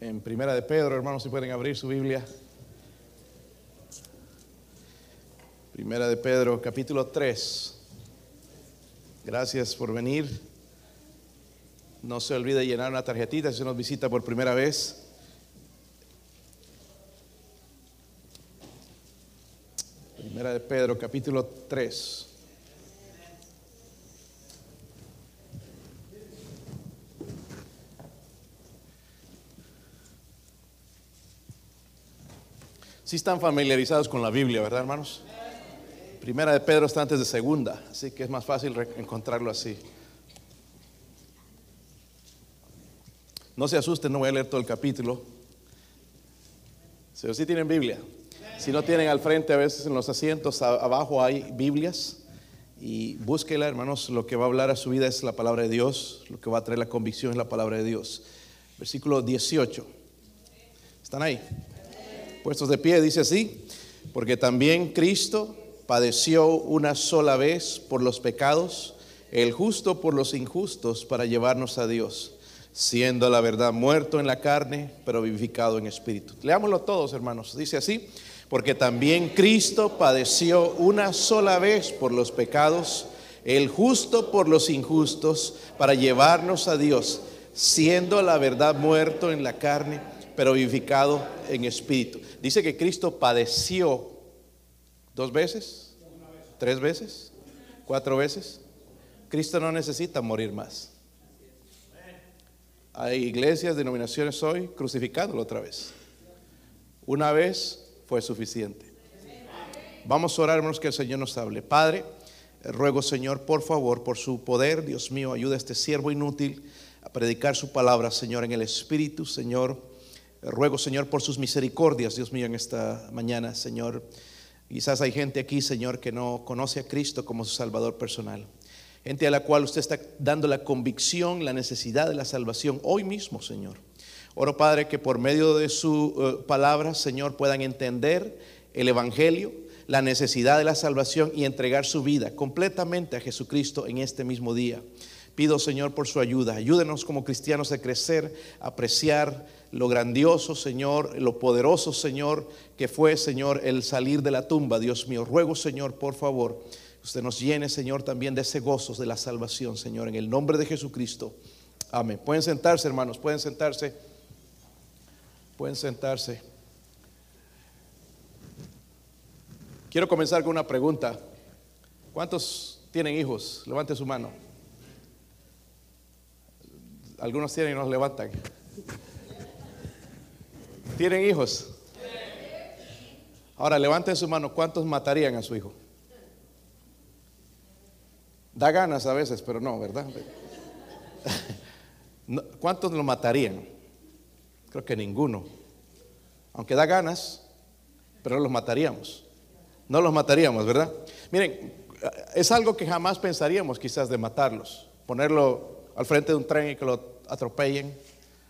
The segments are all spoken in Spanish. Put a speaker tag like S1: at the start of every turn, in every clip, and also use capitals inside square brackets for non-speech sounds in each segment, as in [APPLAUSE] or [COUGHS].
S1: en Primera de Pedro, hermanos, si pueden abrir su Biblia. Primera de Pedro, capítulo 3. Gracias por venir. No se olvide llenar una tarjetita si nos visita por primera vez. Primera de Pedro, capítulo 3. Si están familiarizados con la Biblia, ¿verdad, hermanos? Primera de Pedro está antes de segunda, así que es más fácil encontrarlo así. No se asusten, no voy a leer todo el capítulo. Si sí tienen Biblia. Si no tienen al frente, a veces en los asientos abajo hay Biblias. Y búsquela, hermanos. Lo que va a hablar a su vida es la palabra de Dios. Lo que va a traer la convicción es la palabra de Dios. Versículo 18. ¿Están ahí? Puestos de pie, dice así, porque también Cristo padeció una sola vez por los pecados, el justo por los injustos, para llevarnos a Dios, siendo la verdad muerto en la carne, pero vivificado en espíritu. Leámoslo todos, hermanos. Dice así, porque también Cristo padeció una sola vez por los pecados, el justo por los injustos, para llevarnos a Dios, siendo la verdad muerto en la carne, pero vivificado en espíritu. Dice que Cristo padeció dos veces, tres veces, cuatro veces. Cristo no necesita morir más. Hay iglesias, denominaciones hoy crucificándolo otra vez. Una vez fue suficiente. Vamos a orar, hermanos, que el Señor nos hable. Padre, ruego, Señor, por favor, por su poder, Dios mío, ayuda a este siervo inútil a predicar su palabra, Señor, en el Espíritu, Señor Ruego, Señor, por sus misericordias, Dios mío, en esta mañana, Señor. Quizás hay gente aquí, Señor, que no conoce a Cristo como su Salvador personal. Gente a la cual usted está dando la convicción, la necesidad de la salvación hoy mismo, Señor. Oro, Padre, que por medio de su eh, palabra, Señor, puedan entender el Evangelio, la necesidad de la salvación y entregar su vida completamente a Jesucristo en este mismo día. Pido, Señor, por su ayuda. Ayúdenos como cristianos a crecer, a apreciar lo grandioso, Señor, lo poderoso, Señor, que fue, Señor, el salir de la tumba. Dios mío, ruego, Señor, por favor, usted nos llene, Señor, también de ese gozo de la salvación, Señor, en el nombre de Jesucristo. Amén. Pueden sentarse, hermanos, pueden sentarse. Pueden sentarse. Quiero comenzar con una pregunta. ¿Cuántos tienen hijos? Levante su mano. Algunos tienen y nos levantan. ¿Tienen hijos? Ahora levanten su mano, ¿cuántos matarían a su hijo? Da ganas a veces, pero no, ¿verdad? [LAUGHS] ¿Cuántos lo matarían? Creo que ninguno. Aunque da ganas, pero no los mataríamos. No los mataríamos, ¿verdad? Miren, es algo que jamás pensaríamos quizás de matarlos. Ponerlo al frente de un tren y que lo atropellen,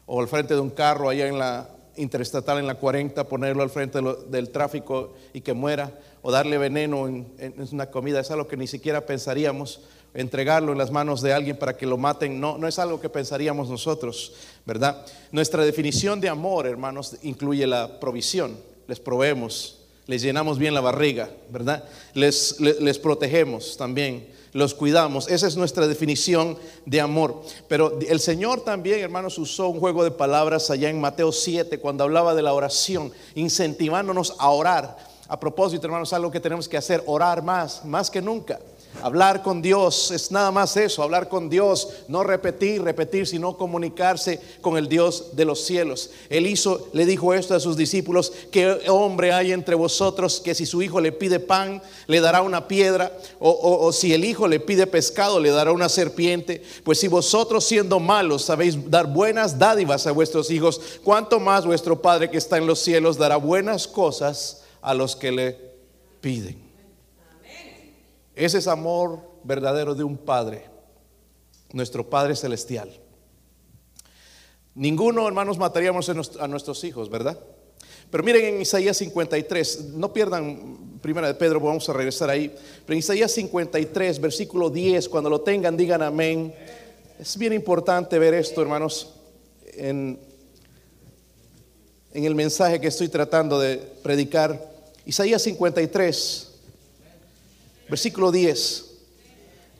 S1: o al frente de un carro allá en la interestatal en la 40, ponerlo al frente del tráfico y que muera, o darle veneno en, una comida, es algo que ni siquiera pensaríamos, entregarlo en las manos de alguien para que lo maten, no, no es algo que pensaríamos nosotros, ¿verdad? Nuestra definición de amor, hermanos, incluye la provisión, les proveemos, les llenamos bien la barriga, ¿verdad? Les, les protegemos también los cuidamos. Esa es nuestra definición de amor. Pero el Señor también, hermanos, usó un juego de palabras allá en Mateo 7 cuando hablaba de la oración, incentivándonos a orar. A propósito, hermanos, algo que tenemos que hacer, orar más, más que nunca. Hablar con Dios es nada más eso, hablar con Dios, no repetir, repetir, sino comunicarse con el Dios de los cielos. Él hizo, le dijo esto a sus discípulos, ¿qué hombre hay entre vosotros que si su hijo le pide pan, le dará una piedra? O, o si el hijo le pide pescado, le dará una serpiente? Pues si vosotros siendo malos sabéis dar buenas dádivas a vuestros hijos, ¿cuánto más vuestro Padre que está en los cielos dará buenas cosas a los que le piden? Ese es amor verdadero de un padre, nuestro Padre Celestial. Ninguno, hermanos, mataríamos a nuestros hijos, ¿verdad? Pero miren en Isaías 53, no pierdan primera de Pedro, vamos a regresar ahí. Pero en Isaías 53, versículo 10, cuando lo tengan, digan amén. Es bien importante ver esto, hermanos. En en el mensaje que estoy tratando de predicar. Isaías 53, versículo 10.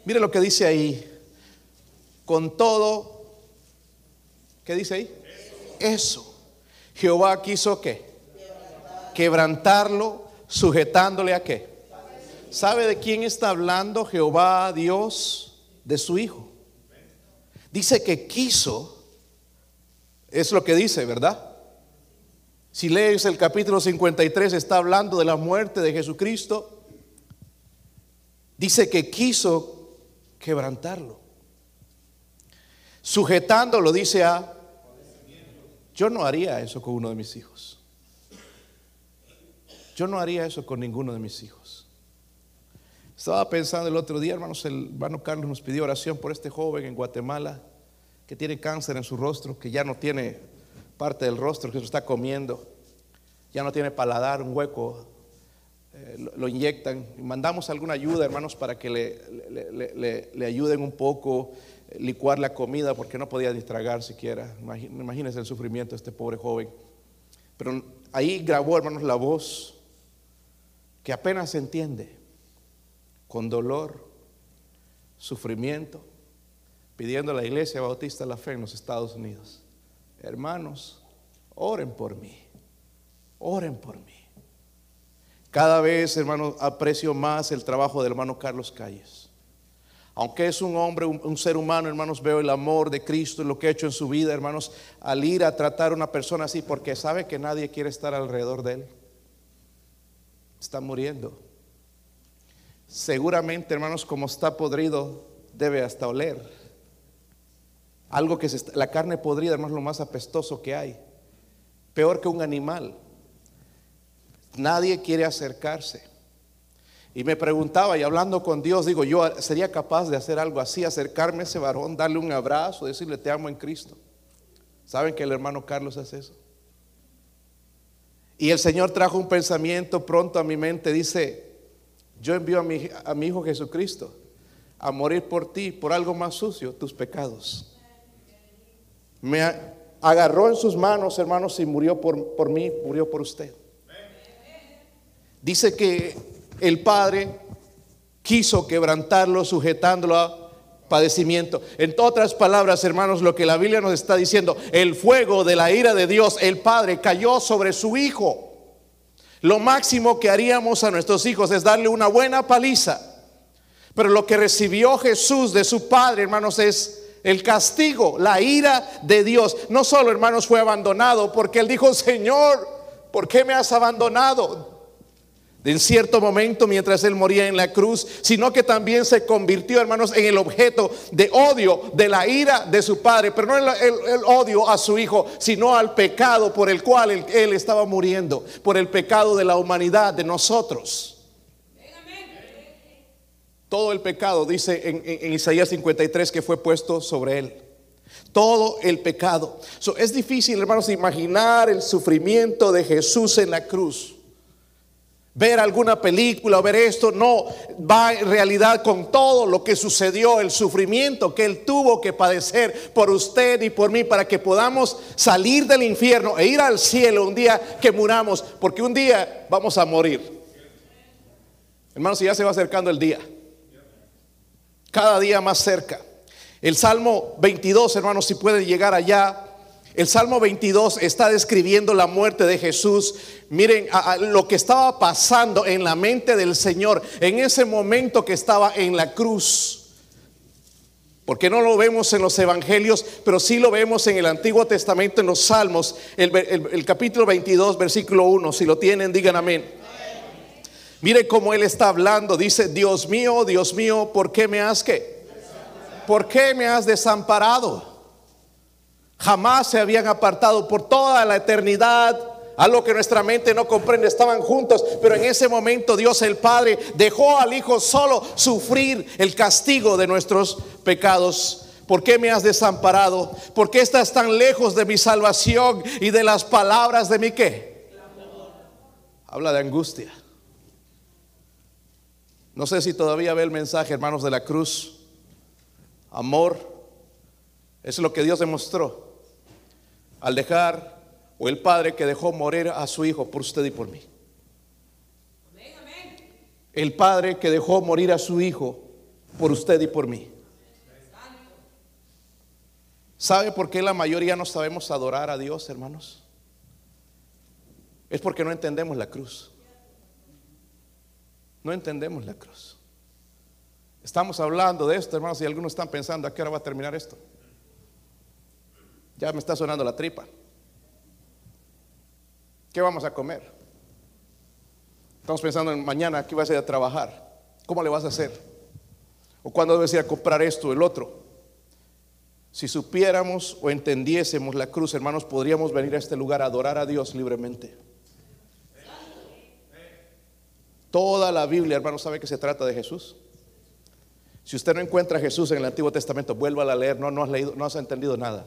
S1: Mire lo que dice ahí. Con todo, ¿qué dice ahí? Eso. Jehová quiso qué? Quebrantarlo, sujetándole a qué? ¿Sabe de quién está hablando Jehová Dios? De su Hijo. Dice que quiso, es lo que dice, ¿verdad? Si lees el capítulo 53, está hablando de la muerte de Jesucristo. Dice que quiso quebrantarlo. Sujetándolo, dice a, yo no haría eso con uno de mis hijos. Yo no haría eso con ninguno de mis hijos. Estaba pensando el otro día, hermanos, el hermano Carlos nos pidió oración por este joven en Guatemala que tiene cáncer en su rostro, que ya no tiene parte del rostro, que se está comiendo, ya no tiene paladar, un hueco, eh, lo, inyectan. Mandamos alguna ayuda, hermanos, para que le, le, ayuden un poco, eh, licuar la comida, porque no podía ni tragar siquiera. Imagínense el sufrimiento de este pobre joven. Pero ahí grabó, hermanos, la voz que apenas se entiende con dolor, sufrimiento, pidiendo a la iglesia bautista la fe en los Estados Unidos. Hermanos, oren por mí, oren por mí. Cada vez, hermanos, aprecio más el trabajo del hermano Carlos Calles. Aunque es un hombre, un, ser humano, hermanos, veo el amor de Cristo en lo que ha hecho en su vida, hermanos, al ir a tratar a una persona así, porque sabe que nadie quiere estar alrededor de él. Está muriendo. Seguramente, hermanos, como está podrido, debe hasta oler. Algo que la carne podrida, hermanos, lo más apestoso que hay. Peor que un animal. Nadie quiere acercarse. Y me preguntaba, y hablando con Dios, digo, yo sería capaz de hacer algo así, acercarme a ese varón, darle un abrazo, decirle, te amo en Cristo. ¿Saben que el hermano Carlos hace eso? Y el Señor trajo un pensamiento pronto a mi mente, dice, yo envío a mi, a mi Hijo Jesucristo a morir por ti, por algo más sucio, tus pecados. Me agarró en sus manos, hermanos, y murió por, por mí, murió por usted. Dice que el Padre quiso quebrantarlo, sujetándolo a padecimiento. En otras palabras, hermanos, lo que la Biblia nos está diciendo, el fuego de la ira de Dios, el Padre, cayó sobre su Hijo. Lo máximo que haríamos a nuestros hijos es darle una buena paliza. Pero lo que recibió Jesús de su Padre, hermanos, es el castigo, la ira de Dios. No solo, hermanos, fue abandonado porque él dijo, Señor, ¿por qué me has abandonado? En cierto momento mientras él moría en la cruz, sino que también se convirtió, hermanos, en el objeto de odio, de la ira de su padre, pero no el, odio a su hijo, sino al pecado por el cual él, estaba muriendo, por el pecado de la humanidad, de nosotros. Todo el pecado, dice en, en, Isaías 53, que fue puesto sobre él. Todo el pecado. es difícil, hermanos, imaginar el sufrimiento de Jesús en la cruz ver alguna película o ver esto, no, va en realidad con todo lo que sucedió, el sufrimiento que Él tuvo que padecer por usted y por mí para que podamos salir del infierno e ir al cielo un día que muramos, porque un día vamos a morir. Hermanos, ya se va acercando el día, cada día más cerca. El Salmo 22, hermanos, si pueden llegar allá, el Salmo 22 está describiendo la muerte de Jesús. Miren lo que estaba pasando en la mente del Señor en ese momento que estaba en la cruz. Porque no lo vemos en los evangelios, pero sí lo vemos en el Antiguo Testamento, en los Salmos, el, capítulo 22, versículo 1. Si lo tienen, digan amén. Mire cómo él está hablando. Dice, Dios mío, Dios mío, ¿por qué me has que? ¿Por qué me has desamparado? Jamás se habían apartado por toda la eternidad. Algo que nuestra mente no comprende, estaban juntos, pero en ese momento Dios el Padre dejó al Hijo solo sufrir el castigo de nuestros pecados. ¿Por qué me has desamparado? ¿Por qué estás tan lejos de mi salvación y de las palabras de mi qué? Habla de angustia. No sé si todavía ve el mensaje, hermanos de la cruz. Amor, es lo que Dios demostró al dejar o el padre que dejó morir a su hijo por usted y por mí. El padre que dejó morir a su hijo por usted y por mí. ¿Sabe por qué la mayoría no sabemos adorar a Dios, hermanos? Es porque no entendemos la cruz. No entendemos la cruz. Estamos hablando de esto, hermanos, y algunos están pensando, ¿a qué hora va a terminar esto? Ya me está sonando la tripa. ¿Qué vamos a comer? Estamos pensando en mañana, ¿qué vas a ir a trabajar? ¿Cómo le vas a hacer? ¿O cuándo debes ir a comprar esto o el otro? Si supiéramos o entendiésemos la cruz, hermanos, podríamos venir a este lugar a adorar a Dios libremente. Toda la Biblia, hermanos, sabe que se trata de Jesús. Si usted no encuentra a Jesús en el Antiguo Testamento, vuelva a leer, no, no has leído, no has entendido nada.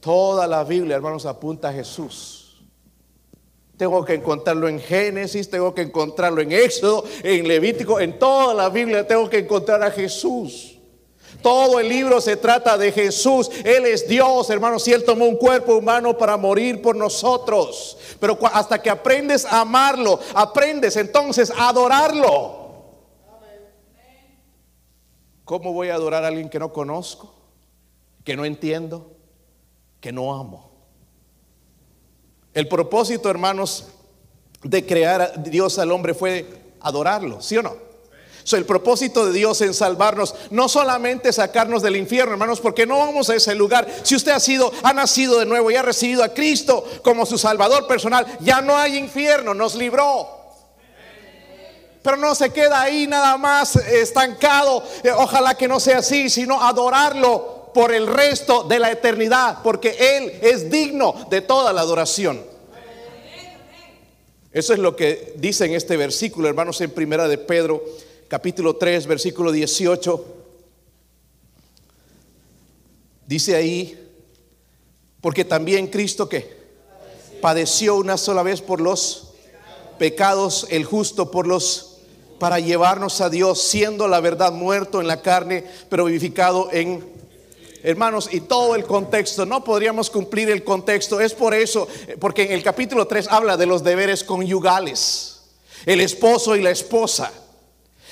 S1: Toda la Biblia, hermanos, apunta a Jesús. Tengo que encontrarlo en Génesis, tengo que encontrarlo en Éxodo, en Levítico, en toda la Biblia tengo que encontrar a Jesús. Todo el libro se trata de Jesús. Él es Dios, hermanos, y Él tomó un cuerpo humano para morir por nosotros. Pero hasta que aprendes a amarlo, aprendes entonces a adorarlo. ¿Cómo voy a adorar a alguien que no conozco, que no entiendo, que no amo? El propósito, hermanos, de crear a Dios al hombre fue adorarlo, ¿sí o no? el propósito de Dios en salvarnos, no solamente sacarnos del infierno, hermanos, porque no vamos a ese lugar. Si usted ha sido, ha nacido de nuevo y ha recibido a Cristo como su Salvador personal, ya no hay infierno, nos libró. Pero no se queda ahí nada más estancado. Eh, ojalá que no sea así, sino adorarlo por el resto de la eternidad, porque Él es digno de toda la adoración. Eso es lo que dice en este versículo, hermanos, en primera de Pedro capítulo 3, versículo 18. Dice ahí, porque también Cristo que padeció una sola vez por los pecados, el justo por los para llevarnos a Dios, siendo la verdad muerto en la carne, pero vivificado en Hermanos, y todo el contexto, no podríamos cumplir el contexto. Es por eso, porque en el capítulo 3 habla de los deberes conyugales, el esposo y la esposa.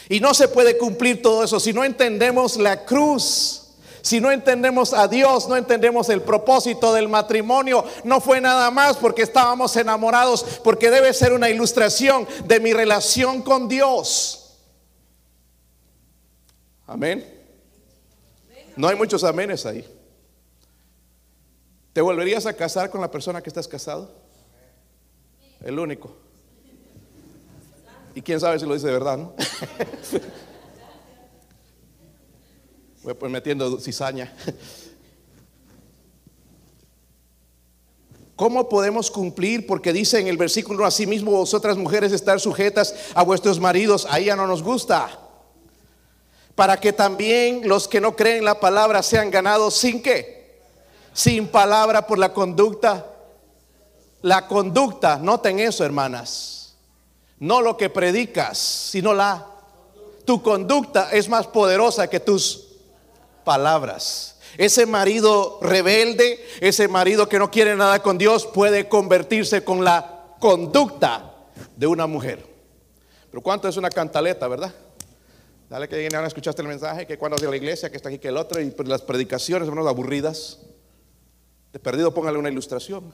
S1: Y no se puede cumplir todo eso si no entendemos la cruz. Si no entendemos a Dios, no entendemos el propósito del matrimonio, no fue nada más porque estábamos enamorados, porque debe ser una ilustración de mi relación con Dios. Amén. No hay muchos amenes ahí. ¿Te volverías a casar con la persona que estás casado? El único. Y quién sabe si lo dice de verdad, ¿no? [LAUGHS] Voy pues metiendo cizaña. ¿Cómo podemos cumplir? Porque dice en el versículo, asimismo vosotras mujeres estar sujetas a vuestros maridos, ahí ya no nos gusta. Para que también los que no creen la palabra sean ganados sin qué? Sin palabra por la conducta. La conducta, noten eso hermanas no lo que predicas, sino la tu conducta es más poderosa que tus palabras. Ese marido rebelde, ese marido que no quiere nada con Dios puede convertirse con la conducta de una mujer. Pero cuánto es una cantaleta, ¿verdad? Dale que ahora escuchaste el mensaje, que cuando de la iglesia, que está aquí, que el otro, y pues las predicaciones, hermanos, aburridas. De perdido, póngale una ilustración.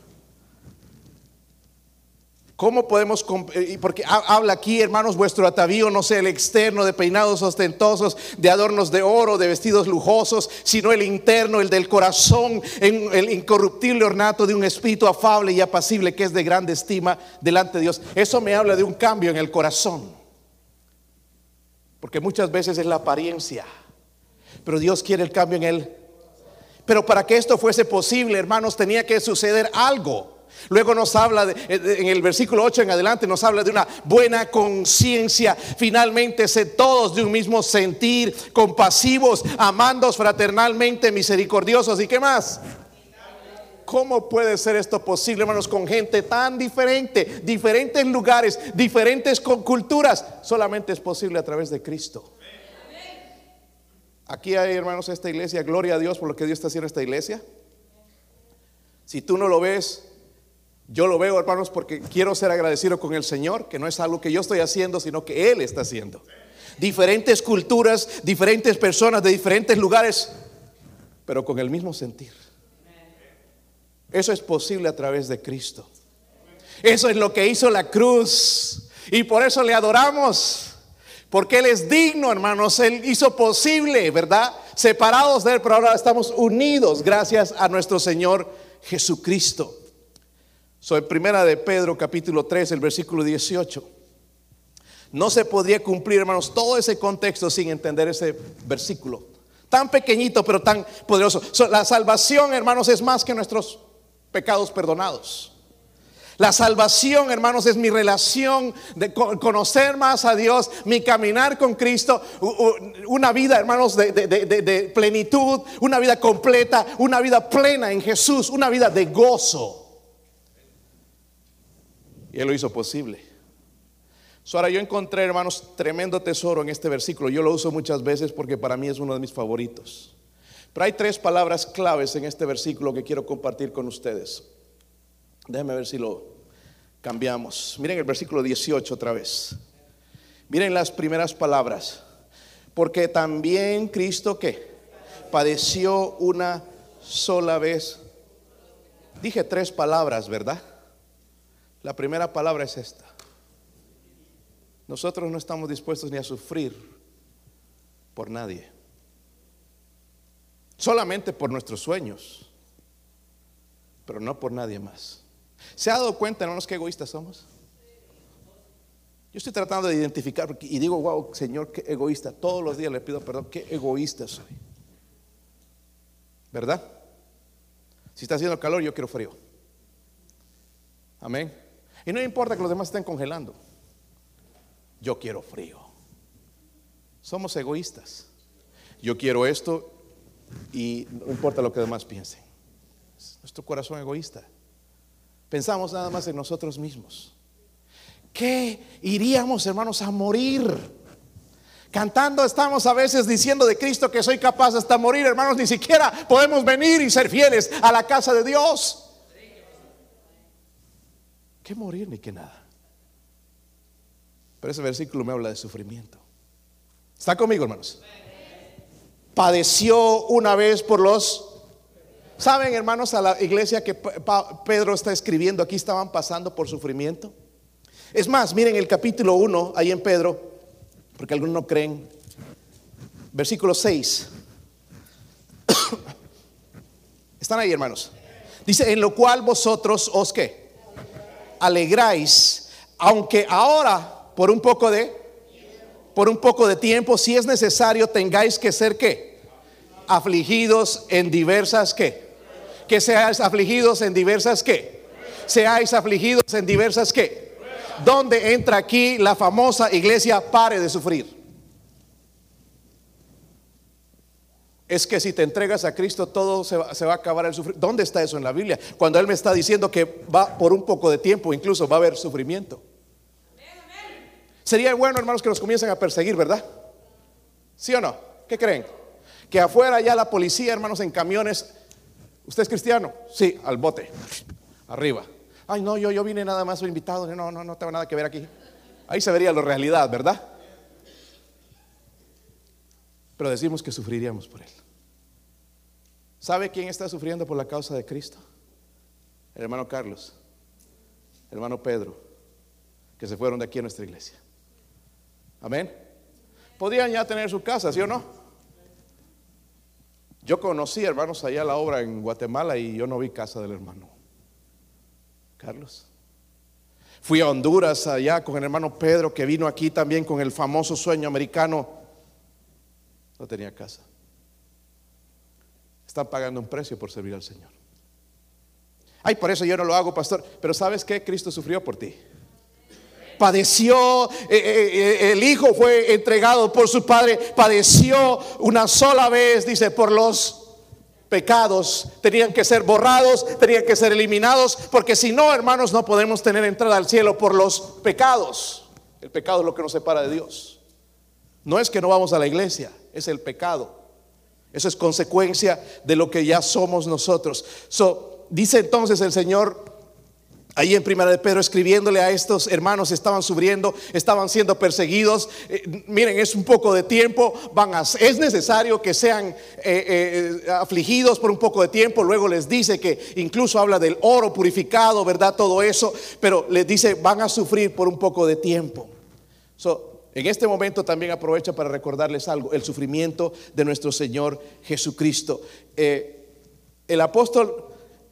S1: ¿Cómo podemos, eh, porque habla aquí, hermanos, vuestro atavío no sea el externo de peinados ostentosos, de adornos de oro, de vestidos lujosos, sino el interno, el del corazón, el incorruptible ornato de un espíritu afable y apacible que es de grande estima delante de Dios. Eso me habla de un cambio en el corazón, porque muchas veces es la apariencia, pero Dios quiere el cambio en él. Pero para que esto fuese posible, hermanos, tenía que suceder algo. Luego nos habla, de, en el versículo 8 en adelante, nos habla de una buena conciencia. Finalmente, se todos de un mismo sentir, compasivos, amandos fraternalmente, misericordiosos. ¿Y qué más? ¿Cómo puede ser esto posible, hermanos, con gente tan diferente, diferentes lugares, diferentes culturas? Solamente es posible a través de Cristo. Aquí hay, hermanos, esta iglesia, gloria a Dios por lo que Dios está haciendo esta iglesia. Si tú no lo ves, Yo lo veo, hermanos, porque quiero ser agradecido con el Señor, que no es algo que yo estoy haciendo, sino que Él está haciendo. Diferentes culturas, diferentes personas de diferentes lugares, pero con el mismo sentir. Eso es posible a través de Cristo. Eso es lo que hizo la cruz. Y por eso le adoramos. Porque Él es digno, hermanos. Él hizo posible, ¿verdad? Separados de Él, pero ahora estamos unidos gracias a nuestro Señor Jesucristo. Soy primera de Pedro capítulo 3, el versículo 18. No se podría cumplir, hermanos, todo ese contexto sin entender ese versículo. Tan pequeñito, pero tan poderoso. la salvación, hermanos, es más que nuestros pecados perdonados. La salvación, hermanos, es mi relación de conocer más a Dios, mi caminar con Cristo, una vida, hermanos, de, plenitud, una vida completa, una vida plena en Jesús, una vida de gozo. Y Él lo hizo posible. ahora yo encontré, hermanos, tremendo tesoro en este versículo. Yo lo uso muchas veces porque para mí es uno de mis favoritos. Pero hay tres palabras claves en este versículo que quiero compartir con ustedes. Déjenme ver si lo cambiamos. Miren el versículo 18 otra vez. Miren las primeras palabras. Porque también Cristo que padeció una sola vez. Dije tres palabras, ¿verdad? La primera palabra es esta. Nosotros no estamos dispuestos ni a sufrir por nadie. Solamente por nuestros sueños, pero no por nadie más. ¿Se ha dado cuenta, hermanos, qué egoístas somos? Yo estoy tratando de identificar y digo, wow, Señor, qué egoísta. Todos los días le pido perdón, qué egoísta soy. ¿Verdad? Si está haciendo calor, yo quiero frío. Amén. Y no importa que los demás estén congelando. Yo quiero frío. Somos egoístas. Yo quiero esto y no importa lo que demás piensen. nuestro corazón egoísta. Pensamos nada más en nosotros mismos. ¿Qué iríamos, hermanos, a morir? Cantando estamos a veces diciendo de Cristo que soy capaz hasta morir, hermanos, ni siquiera podemos venir y ser fieles a la casa de Dios que morir ni que nada. Pero ese versículo me habla de sufrimiento. ¿Está conmigo, hermanos? Padeció una vez por los... ¿Saben, hermanos, a la iglesia que Pedro está escribiendo aquí estaban pasando por sufrimiento? Es más, miren el capítulo 1, ahí en Pedro, porque algunos no creen. Versículo 6. [COUGHS] Están ahí, hermanos. Dice, en lo cual vosotros os que alegráis, aunque ahora por un poco de por un poco de tiempo, si es necesario, tengáis que ser qué? Afligidos en diversas qué? Que seáis afligidos en diversas qué? Seáis afligidos en diversas qué? ¿Dónde entra aquí la famosa iglesia pare de sufrir? es que si te entregas a Cristo todo se va, a acabar el sufrimiento. ¿Dónde está eso en la Biblia? Cuando Él me está diciendo que va por un poco de tiempo, incluso va a haber sufrimiento. Sería bueno, hermanos, que nos comiencen a perseguir, ¿verdad? ¿Sí o no? ¿Qué creen? Que afuera ya la policía, hermanos, en camiones. ¿Usted es cristiano? Sí, al bote. Arriba. Ay, no, yo, yo vine nada más soy invitado. No, no, no tengo nada que ver aquí. Ahí se vería la realidad, ¿verdad? Pero decimos que sufriríamos por Él. ¿Sabe quién está sufriendo por la causa de Cristo? El hermano Carlos, el hermano Pedro, que se fueron de aquí a nuestra iglesia. Amén. Podían ya tener su casa, ¿sí o no? Yo conocí, hermanos, allá la obra en Guatemala y yo no vi casa del hermano Carlos. Fui a Honduras allá con el hermano Pedro que vino aquí también con el famoso sueño americano. No tenía casa. Están pagando un precio por servir al Señor. Ay, por eso yo no lo hago, pastor. Pero ¿sabes qué? Cristo sufrió por ti. Padeció, eh, eh, eh, el Hijo fue entregado por su Padre, padeció una sola vez, dice, por los pecados. Tenían que ser borrados, tenían que ser eliminados, porque si no, hermanos, no podemos tener entrada al cielo por los pecados. El pecado es lo que nos separa de Dios. No es que no vamos a la iglesia, es el pecado. Eso es consecuencia de lo que ya somos nosotros. So, dice entonces el Señor, Ahí en Primera de Pedro escribiéndole a estos hermanos estaban sufriendo, estaban siendo perseguidos. Eh, miren, es un poco de tiempo, van a, es necesario que sean eh, eh, afligidos por un poco de tiempo. Luego les dice que incluso habla del oro purificado, ¿verdad? Todo eso, pero les dice van a sufrir por un poco de tiempo. en este momento también aprovecha para recordarles algo, el sufrimiento de nuestro Señor Jesucristo. el apóstol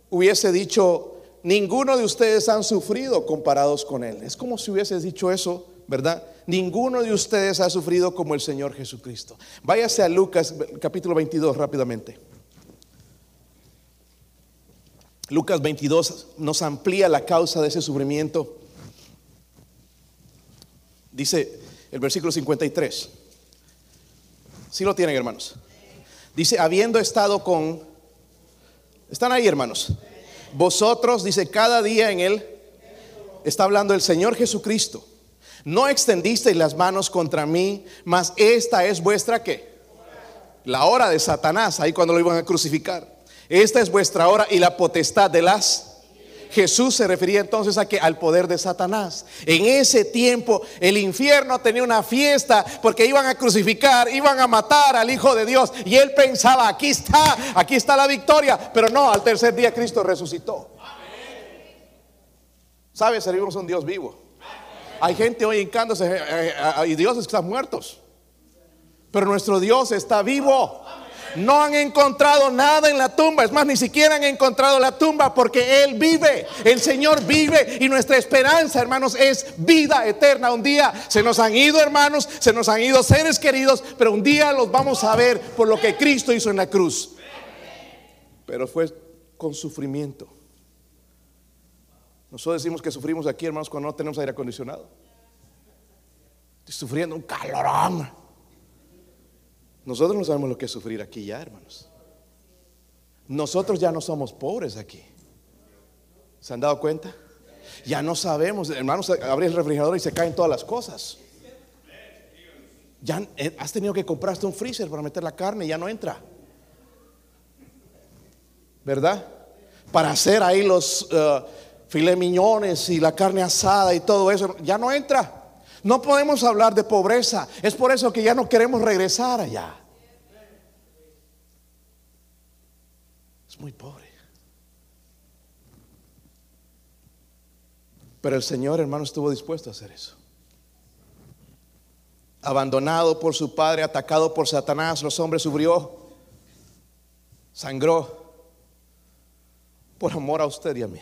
S1: hubiese dicho ninguno de ustedes han sufrido comparados con Él. Es como si hubieses dicho eso, ¿verdad? Ninguno de ustedes ha sufrido como el Señor Jesucristo. Váyase a Lucas capítulo 22 rápidamente. Lucas 22 nos amplía la causa de ese sufrimiento. Dice el versículo 53. Si lo tienen, hermanos. Dice, habiendo estado con... ¿Están ahí, hermanos? Vosotros, dice, cada día en él, está hablando el Señor Jesucristo. No extendisteis las manos contra mí, mas esta es vuestra que la hora de Satanás, ahí cuando lo iban a crucificar. Esta es vuestra hora y la potestad de las Jesús se refería entonces a que al poder de Satanás. En ese tiempo el infierno tenía una fiesta porque iban a crucificar, iban a matar al Hijo de Dios y él pensaba, aquí está, aquí está la victoria, pero no, al tercer día Cristo resucitó. ¿Sabes? Servimos a un Dios vivo. Hay gente hoy hincándose eh, eh, eh, y dioses están muertos. Pero nuestro Dios está vivo. No han encontrado nada en la tumba. Es más, ni siquiera han encontrado la tumba porque Él vive. El Señor vive. Y nuestra esperanza, hermanos, es vida eterna. Un día se nos han ido, hermanos, se nos han ido seres queridos, pero un día los vamos a ver por lo que Cristo hizo en la cruz. Pero fue con sufrimiento. Nosotros decimos que sufrimos aquí, hermanos, cuando no tenemos aire acondicionado. Estoy sufriendo un calorón. Nosotros no sabemos lo que es sufrir aquí ya, hermanos. Nosotros ya no somos pobres aquí. ¿Se han dado cuenta? Ya no sabemos, hermanos, abre el refrigerador y se caen todas las cosas. Ya eh, has tenido que comprarte un freezer para meter la carne y ya no entra. ¿Verdad? Para hacer ahí los uh, y la carne asada y todo eso, ya no entra. No podemos hablar de pobreza. Es por eso que ya no queremos regresar allá. Es muy pobre. Pero el Señor, hermano, estuvo dispuesto a hacer eso. Abandonado por su padre, atacado por Satanás, los hombres sufrió, sangró por amor a usted y a mí.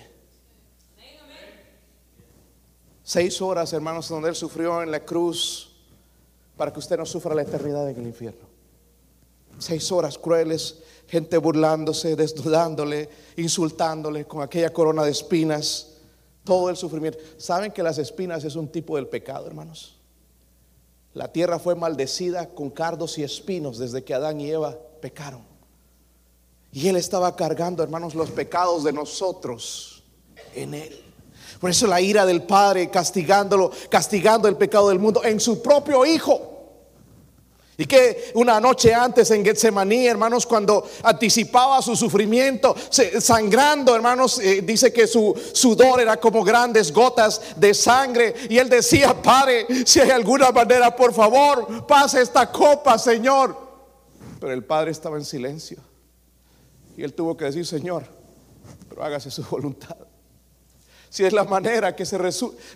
S1: Seis horas, hermanos, donde Él sufrió en la cruz para que usted no sufra la eternidad en el infierno. Seis horas crueles, gente burlándose, desnudándole, insultándole con aquella corona de espinas, todo el sufrimiento. ¿Saben que las espinas es un tipo del pecado, hermanos? La tierra fue maldecida con cardos y espinos desde que Adán y Eva pecaron. Y Él estaba cargando, hermanos, los pecados de nosotros en Él. Por eso la ira del Padre castigándolo, castigando el pecado del mundo en su propio Hijo. Y que una noche antes en Getsemaní, hermanos, cuando anticipaba su sufrimiento, sangrando, hermanos, eh, dice que su sudor era como grandes gotas de sangre. Y él decía, Padre, si hay alguna manera, por favor, pase esta copa, Señor. Pero el Padre estaba en silencio. Y él tuvo que decir, Señor, pero hágase su voluntad. Si es la manera que se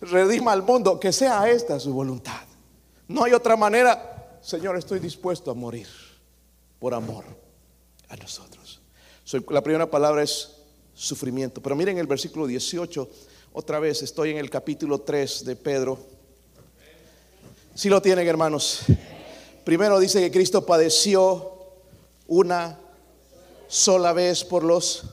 S1: redima al mundo, que sea esta su voluntad. No hay otra manera. Señor, estoy dispuesto a morir por amor a nosotros. la primera palabra es sufrimiento. Pero miren el versículo 18, otra vez estoy en el capítulo 3 de Pedro. Si lo tienen, hermanos. Primero dice que Cristo padeció una sola vez por los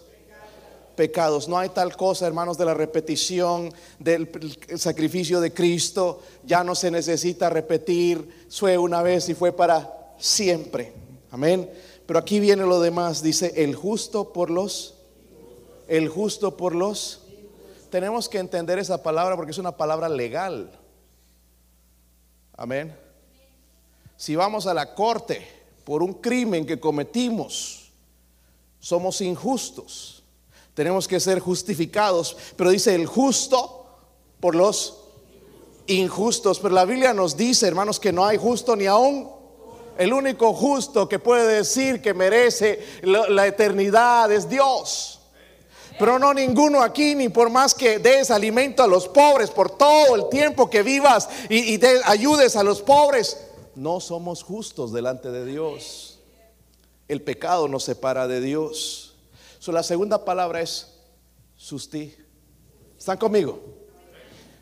S1: pecados. No hay tal cosa, hermanos, de la repetición del sacrificio de Cristo. Ya no se necesita repetir. Fue una vez y fue para siempre. Amén. Pero aquí viene lo demás. Dice, el justo por los... El justo por los... Tenemos que entender esa palabra porque es una palabra legal. Amén. Si vamos a la corte por un crimen que cometimos, somos injustos tenemos que ser justificados, pero dice el justo por los injustos. Pero la Biblia nos dice, hermanos, que no hay justo ni aún. El único justo que puede decir que merece la, eternidad es Dios. Pero no ninguno aquí, ni por más que des alimento a los pobres, por todo el tiempo que vivas y, y ayudes a los pobres, no somos justos delante de Dios. El pecado nos separa de Dios. So, la segunda palabra es susti. ¿Están conmigo?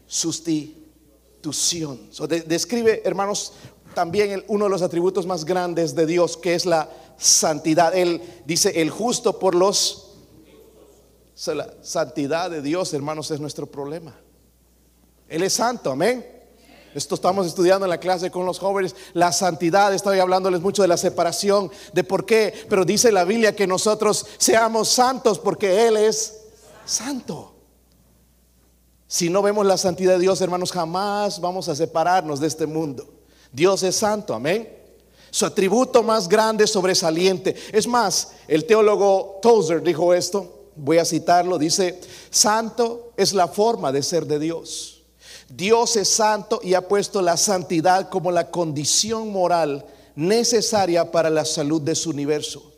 S1: Sustitución. describe, hermanos, también uno de los atributos más grandes de Dios, que es la santidad. Él dice, el justo por los... la santidad de Dios, hermanos, es nuestro problema. Él es santo, amén. Esto estamos estudiando en la clase con los jóvenes, la santidad, estoy hablándoles mucho de la separación, de por qué, pero dice la Biblia que nosotros seamos santos porque Él es santo. Si no vemos la santidad de Dios, hermanos, jamás vamos a separarnos de este mundo. Dios es santo, amén. Su atributo más grande, sobresaliente. Es más, el teólogo Tozer dijo esto, voy a citarlo, dice, santo es la forma de ser de Dios. Dios es santo y ha puesto la santidad como la condición moral necesaria para la salud de su universo.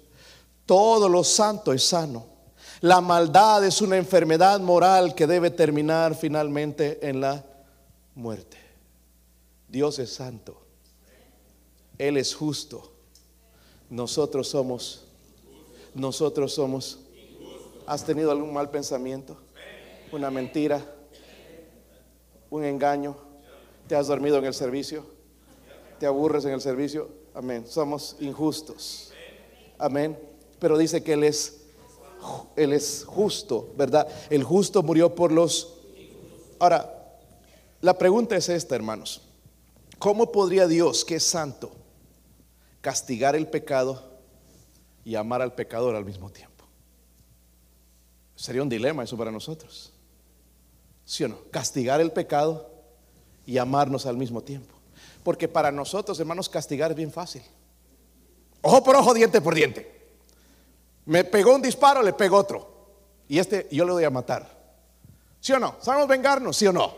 S1: Todo lo santo es sano. La maldad es una enfermedad moral que debe terminar finalmente en la muerte. Dios es santo. Él es justo. Nosotros somos, nosotros somos. ¿Has tenido algún mal pensamiento? Una mentira un engaño, te has dormido en el servicio, te aburres en el servicio. Amén. Somos injustos. Amén. Pero dice que Él es, Él es justo, ¿verdad? El justo murió por los... Ahora, la pregunta es esta, hermanos. ¿Cómo podría Dios, que es santo, castigar el pecado y amar al pecador al mismo tiempo? Sería un dilema eso para nosotros. ¿Sí o no? Castigar el pecado y amarnos al mismo tiempo. Porque para nosotros, hermanos, castigar es bien fácil. Ojo por ojo, diente por diente. Me pegó un disparo, le pegó otro. Y este yo le voy a matar. ¿Sí o no? ¿Sabemos vengarnos? ¿Sí o no?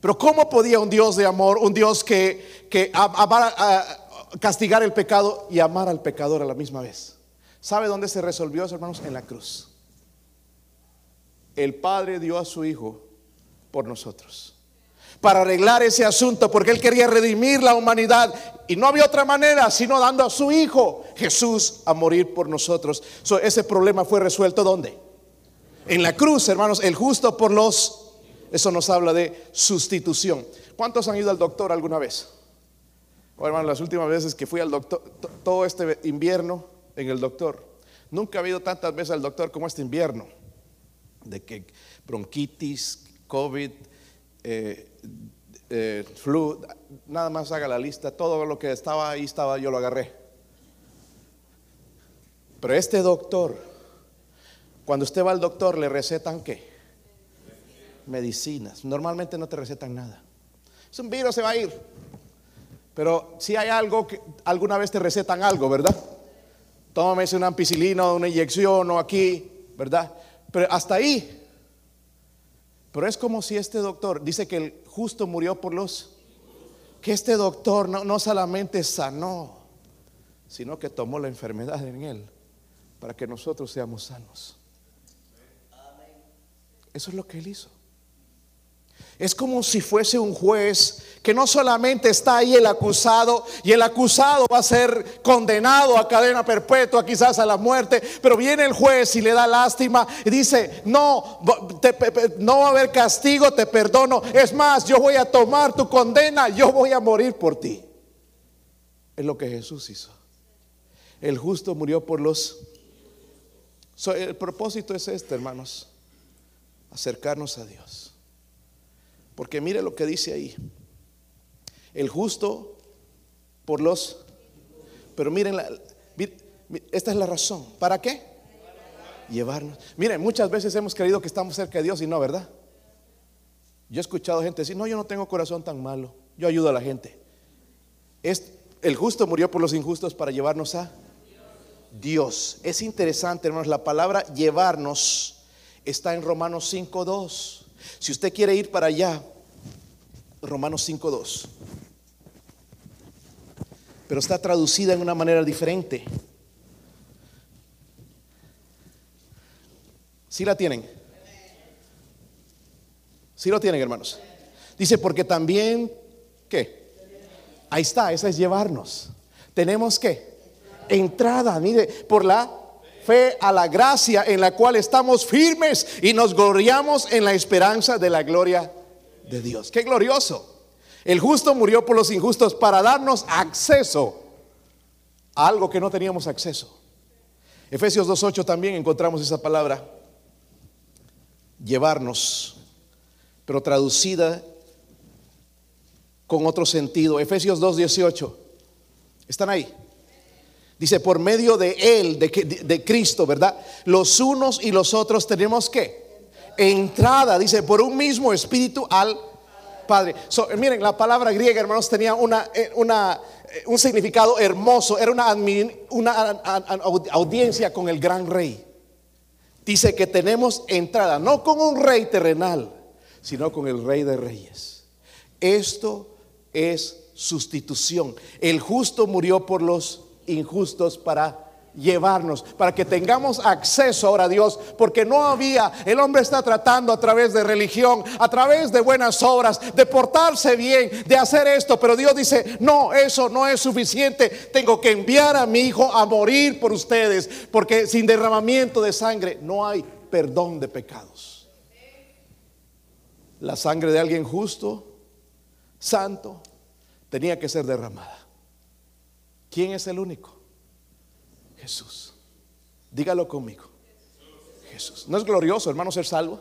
S1: Pero ¿cómo podía un Dios de amor, un Dios que, que castigar el pecado y amar al pecador a la misma vez? ¿Sabe dónde se resolvió eso, hermanos? En la cruz. El Padre dio a su Hijo por nosotros. Para arreglar ese asunto, porque Él quería redimir la humanidad. Y no había otra manera sino dando a su Hijo Jesús a morir por nosotros. ese problema fue resuelto ¿dónde? En la cruz, hermanos, el justo por los... Eso nos habla de sustitución. ¿Cuántos han ido al doctor alguna vez? Oh, hermano, las últimas veces que fui al doctor, todo este invierno en el doctor, nunca he ido tantas veces al doctor como este invierno. De que bronquitis, COVID, eh, eh, flu, nada más haga la lista, todo lo que estaba ahí estaba, yo lo agarré. Pero este doctor, cuando usted va al doctor, le recetan qué? Medicinas. Normalmente no te recetan nada. Es un virus, se va a ir. Pero si hay algo que alguna vez te recetan algo, ¿verdad? Tómese una ampicilina o una inyección o aquí, ¿verdad? Pero hasta ahí pero es como si este doctor dice que el justo murió por los... Que este doctor no, no solamente sanó, sino que tomó la enfermedad en él para que nosotros seamos sanos. Eso es lo que él hizo. Es como si fuese un juez que no solamente está ahí el acusado y el acusado va a ser condenado a cadena perpetua, quizás a la muerte, pero viene el juez y le da lástima y dice, no, no va a haber castigo, te perdono. Es más, yo voy a tomar tu condena, yo voy a morir por ti. Es lo que Jesús hizo. El justo murió por los... el propósito es este, hermanos, acercarnos a Dios. Porque mire lo que dice ahí. El justo por los... Pero miren, esta es la razón. ¿Para qué? Llevarnos. Miren, muchas veces hemos creído que estamos cerca de Dios y no, ¿verdad? Yo he escuchado gente decir, no, yo no tengo corazón tan malo. Yo ayudo a la gente. Es, el justo murió por los injustos para llevarnos a Dios. Es interesante, hermanos, la palabra llevarnos está en Romanos 5.2. Si usted quiere ir para allá, Romanos 5.2. Pero está traducida en una manera diferente. ¿Sí la tienen? ¿Sí lo tienen, hermanos? Dice, porque también, ¿qué? Ahí está, esa es llevarnos. Tenemos que entrada, mire, por la fe a la gracia en la cual estamos firmes y nos gloriamos en la esperanza de la gloria de Dios. Qué glorioso. El justo murió por los injustos para darnos acceso a algo que no teníamos acceso. Efesios 2.8 también encontramos esa palabra, llevarnos, pero traducida con otro sentido. Efesios 2.18. ¿Están ahí? Dice, por medio de Él, de, de, Cristo, ¿verdad? Los unos y los otros tenemos que entrada, dice, por un mismo espíritu al Padre. miren, la palabra griega, hermanos, tenía una, eh, una, eh, un significado hermoso. Era una, una audiencia con el gran rey. Dice que tenemos entrada, no con un rey terrenal, sino con el rey de reyes. Esto es sustitución. El justo murió por los injustos para llevarnos, para que tengamos acceso ahora a Dios, porque no había, el hombre está tratando a través de religión, a través de buenas obras, de portarse bien, de hacer esto, pero Dios dice, no, eso no es suficiente, tengo que enviar a mi hijo a morir por ustedes, porque sin derramamiento de sangre no hay perdón de pecados. La sangre de alguien justo, santo, tenía que ser derramada. ¿Quién es el único? Jesús. Dígalo conmigo. Jesús. ¿No es glorioso, hermano, ser salvo?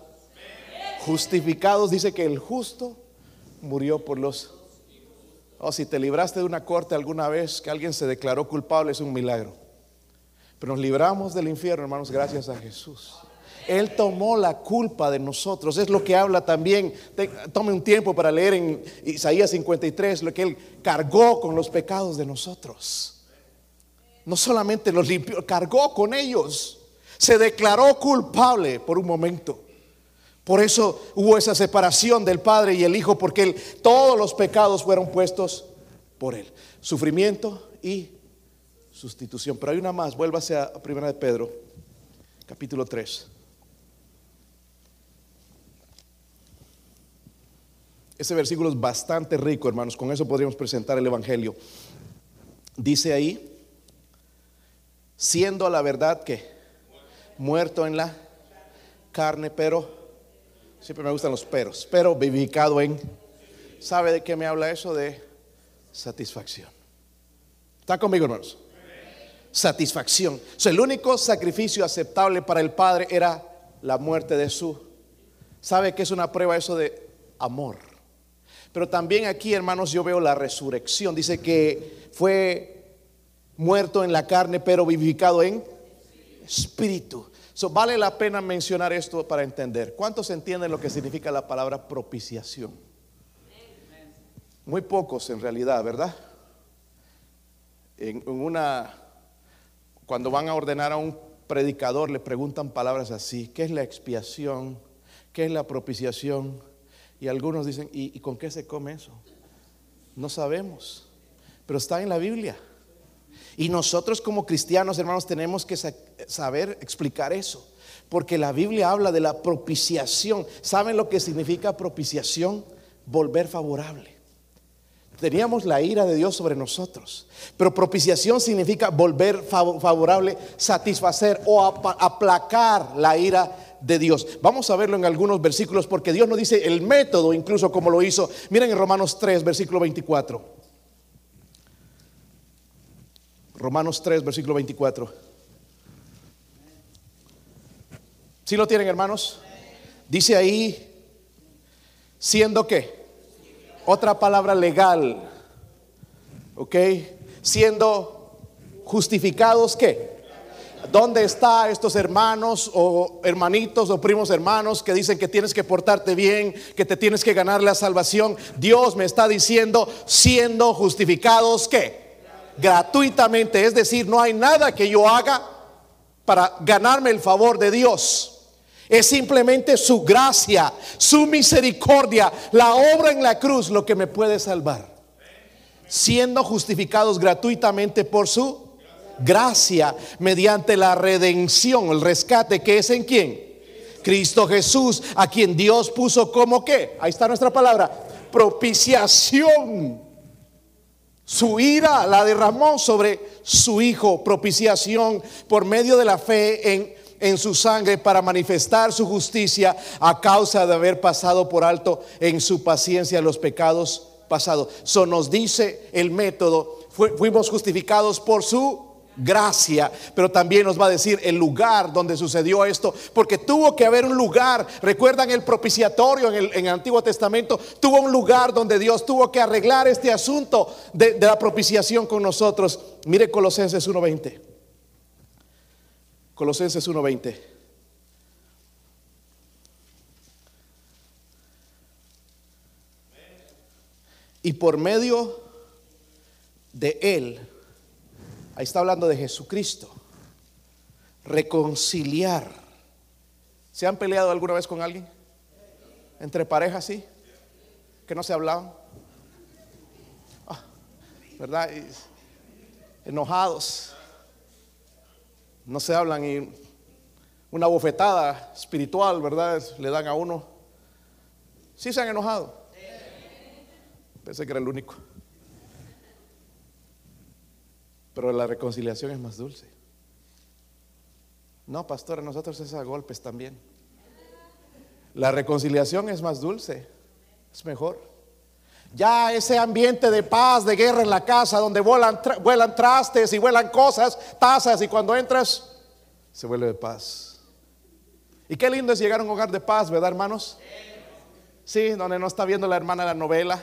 S1: Justificados dice que el justo murió por los... O oh, si te libraste de una corte alguna vez que alguien se declaró culpable es un milagro. Pero nos libramos del infierno, hermanos, gracias a Jesús. Él tomó la culpa de nosotros. Es lo que habla también. Tome un tiempo para leer en Isaías 53 lo que Él cargó con los pecados de nosotros. No solamente los limpió, cargó con ellos. Se declaró culpable por un momento. Por eso hubo esa separación del Padre y el Hijo, porque todos los pecados fueron puestos por Él. Sufrimiento y sustitución. Pero hay una más, vuélvase a Primera de Pedro, capítulo 3. Ese versículo es bastante rico, hermanos. Con eso podríamos presentar el Evangelio. Dice ahí, siendo la verdad que muerto en la carne, pero, siempre me gustan los peros, pero vivificado en, ¿sabe de qué me habla eso? De satisfacción. ¿Está conmigo, hermanos? Satisfacción. O sea, el único sacrificio aceptable para el Padre era la muerte de su. ¿Sabe qué es una prueba eso de amor? Pero también aquí, hermanos, yo veo la resurrección. Dice que fue muerto en la carne, pero vivificado en espíritu. vale la pena mencionar esto para entender. ¿Cuántos entienden lo que significa la palabra propiciación? Muy pocos en realidad, ¿verdad? En, una, cuando van a ordenar a un predicador, le preguntan palabras así: ¿qué es la expiación? ¿Qué es la propiciación? Y algunos dicen, ¿y, con qué se come eso? No sabemos, pero está en la Biblia. Y nosotros como cristianos, hermanos, tenemos que saber explicar eso. Porque la Biblia habla de la propiciación. ¿Saben lo que significa propiciación? Volver favorable. Teníamos la ira de Dios sobre nosotros. Pero propiciación significa volver favorable, satisfacer o aplacar la ira de Dios. Vamos a verlo en algunos versículos porque Dios nos dice el método, incluso como lo hizo. Miren en Romanos 3, versículo 24. Romanos 3, versículo 24. ¿Sí lo tienen, hermanos? Dice ahí, siendo que, otra palabra legal, ¿ok? Siendo justificados, ¿qué? ¿Dónde están estos hermanos o hermanitos o primos hermanos que dicen que tienes que portarte bien, que te tienes que ganar la salvación? Dios me está diciendo, siendo justificados, ¿qué? Gratuitamente, es decir, no hay nada que yo haga para ganarme el favor de Dios. Es simplemente su gracia, su misericordia, la obra en la cruz lo que me puede salvar. Siendo justificados gratuitamente por su gracia, mediante la redención, el rescate que es en quién? Cristo Jesús, a quien Dios puso como qué? Ahí está nuestra palabra, propiciación. Su ira la derramó sobre su Hijo, propiciación por medio de la fe en en su sangre para manifestar su justicia a causa de haber pasado por alto en su paciencia los pecados pasados. Eso nos dice el método, fuimos justificados por su gracia, pero también nos va a decir el lugar donde sucedió esto, porque tuvo que haber un lugar, recuerdan el propiciatorio en el, Antiguo Testamento, tuvo un lugar donde Dios tuvo que arreglar este asunto de, de la propiciación con nosotros. Mire Colosenses 1.20. Colosenses 1:20. Y por medio de Él, ahí está hablando de Jesucristo, reconciliar. ¿Se han peleado alguna vez con alguien? Entre parejas, sí, que no se hablaban. Ah, ¿Verdad? enojados no se hablan y una bofetada espiritual, ¿verdad? Le dan a uno. Sí se han enojado. Pensé que era el único. Pero la reconciliación es más dulce. No, pastor, nosotros es a golpes también. La reconciliación es más dulce, es mejor. Ya ese ambiente de paz, de guerra en la casa, donde vuelan, vuelan trastes y vuelan cosas, tazas, y cuando entras, se vuelve de paz. Y qué lindo es llegar a un hogar de paz, ¿verdad, hermanos? Sí, donde no está viendo la hermana la novela,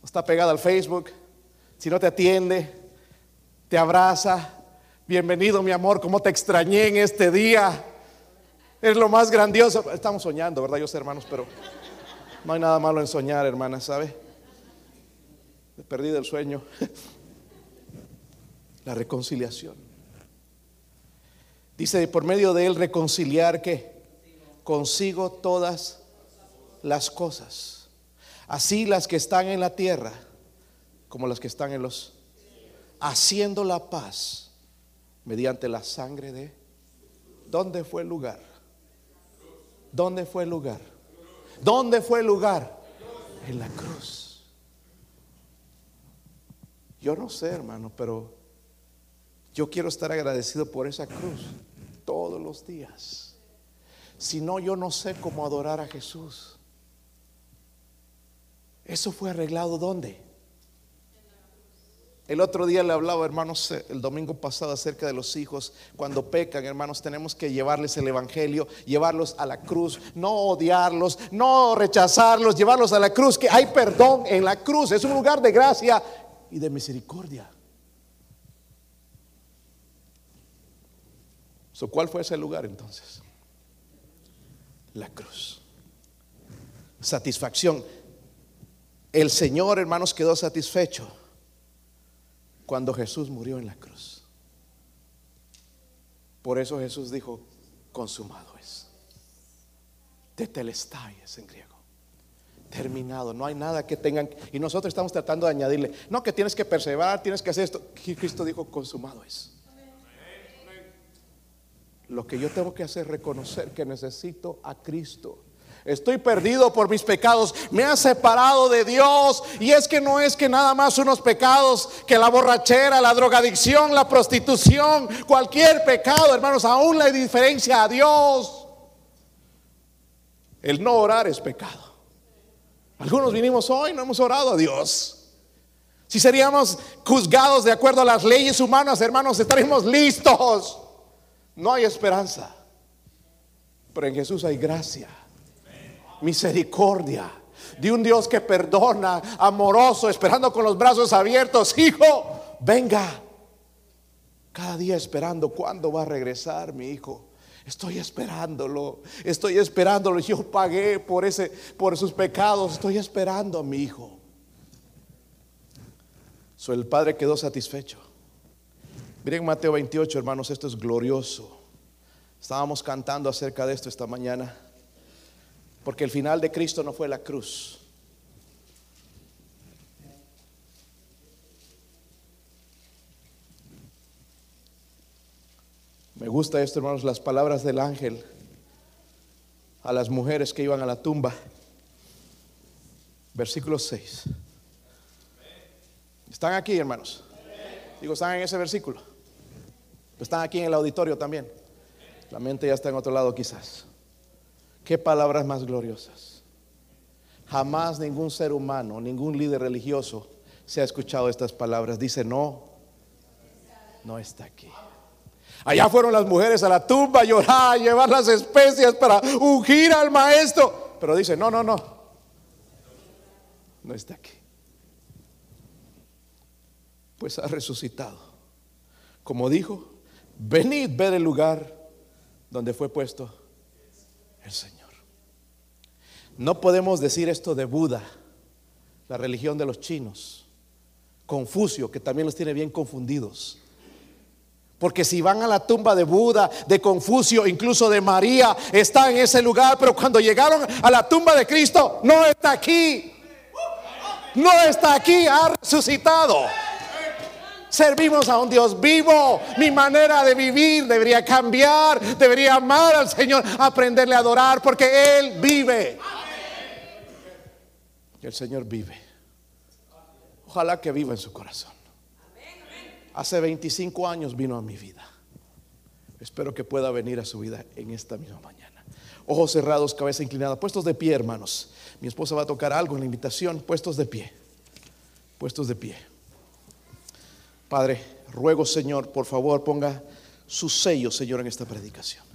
S1: no está pegada al Facebook, si no te atiende, te abraza. Bienvenido, mi amor, cómo te extrañé en este día. Es lo más grandioso. Estamos soñando, ¿verdad? Yo sé, hermanos, pero no hay nada malo en soñar, hermana, ¿sabe? He perdido el sueño. [LAUGHS] La reconciliación. Dice, por medio de él reconciliar que consigo todas las cosas, así las que están en la tierra como las que están en los, haciendo la paz mediante la sangre de, ¿dónde fue el lugar? ¿Dónde fue el lugar? ¿Dónde fue el lugar? En la cruz. Yo no sé, hermano, pero yo quiero estar agradecido por esa cruz todos los días. Si no, yo no sé cómo adorar a Jesús. Eso fue arreglado ¿dónde? El otro día le hablaba, hermanos, eh, el domingo pasado acerca de los hijos. Cuando pecan, hermanos, tenemos que llevarles el Evangelio, llevarlos a la cruz, no odiarlos, no rechazarlos, llevarlos a la cruz, que hay perdón en la cruz. Es un lugar de gracia y de misericordia. ¿Cuál fue ese lugar entonces? La cruz. Satisfacción. El Señor, hermanos, quedó satisfecho cuando Jesús murió en la cruz. Por eso Jesús dijo, consumado es. Tetelestai es en griego. Terminado, no hay nada que tengan. Y nosotros estamos tratando de añadirle, no que tienes que perseverar, tienes que hacer esto. Cristo dijo, consumado es. Lo que yo tengo que hacer es reconocer que necesito a Cristo Estoy perdido por mis pecados. Me ha separado de Dios. Y es que no es que nada más unos pecados, que la borrachera, la drogadicción, la prostitución, cualquier pecado, hermanos, aún la diferencia a Dios. El no orar es pecado. Algunos vinimos hoy, no hemos orado a Dios. Si seríamos juzgados de acuerdo a las leyes humanas, hermanos, estaríamos listos. No hay esperanza. Pero en Jesús hay gracia misericordia, de un Dios que perdona, amoroso, esperando con los brazos abiertos, hijo, venga. Cada día esperando cuándo va a regresar mi hijo. Estoy esperándolo, estoy esperándolo. Yo pagué por ese, por sus pecados. Estoy esperando a mi hijo. So, el padre quedó satisfecho. Miren Mateo 28, hermanos, esto es glorioso. Estábamos cantando acerca de esto esta mañana, porque el final de Cristo no fue la cruz. Me gusta esto, hermanos, las palabras del ángel a las mujeres que iban a la tumba. Versículo 6. ¿Están aquí, hermanos? Digo, ¿están en ese versículo? Están aquí en el auditorio también. La mente ya está en otro lado quizás. Qué palabras más gloriosas. Jamás ningún ser humano, ningún líder religioso se ha escuchado estas palabras. Dice, no, no está aquí. Allá fueron las mujeres a la tumba a llorar, a llevar las especias para ungir al maestro. Pero dice, no, no, no. No está aquí. Pues ha resucitado. Como dijo, venid ver el lugar donde fue puesto el Señor. No podemos decir esto de Buda, la religión de los chinos, Confucio, que también los tiene bien confundidos. Porque si van a la tumba de Buda, de Confucio, incluso de María, está en ese lugar, pero cuando llegaron a la tumba de Cristo, no está aquí. No está aquí, ha resucitado. Servimos a un Dios vivo. Mi manera de vivir debería cambiar. Debería amar al Señor, aprenderle a adorar, porque Él vive. El Señor vive. Ojalá que viva en su corazón. Hace 25 años vino a mi vida. Espero que pueda venir a su vida en esta misma mañana. Ojos cerrados, cabeza inclinada, puestos de pie, hermanos. Mi esposa va a tocar algo en la invitación, puestos de pie. Puestos de pie. Padre, ruego, Señor, por favor, ponga su sello, Señor, en esta predicación.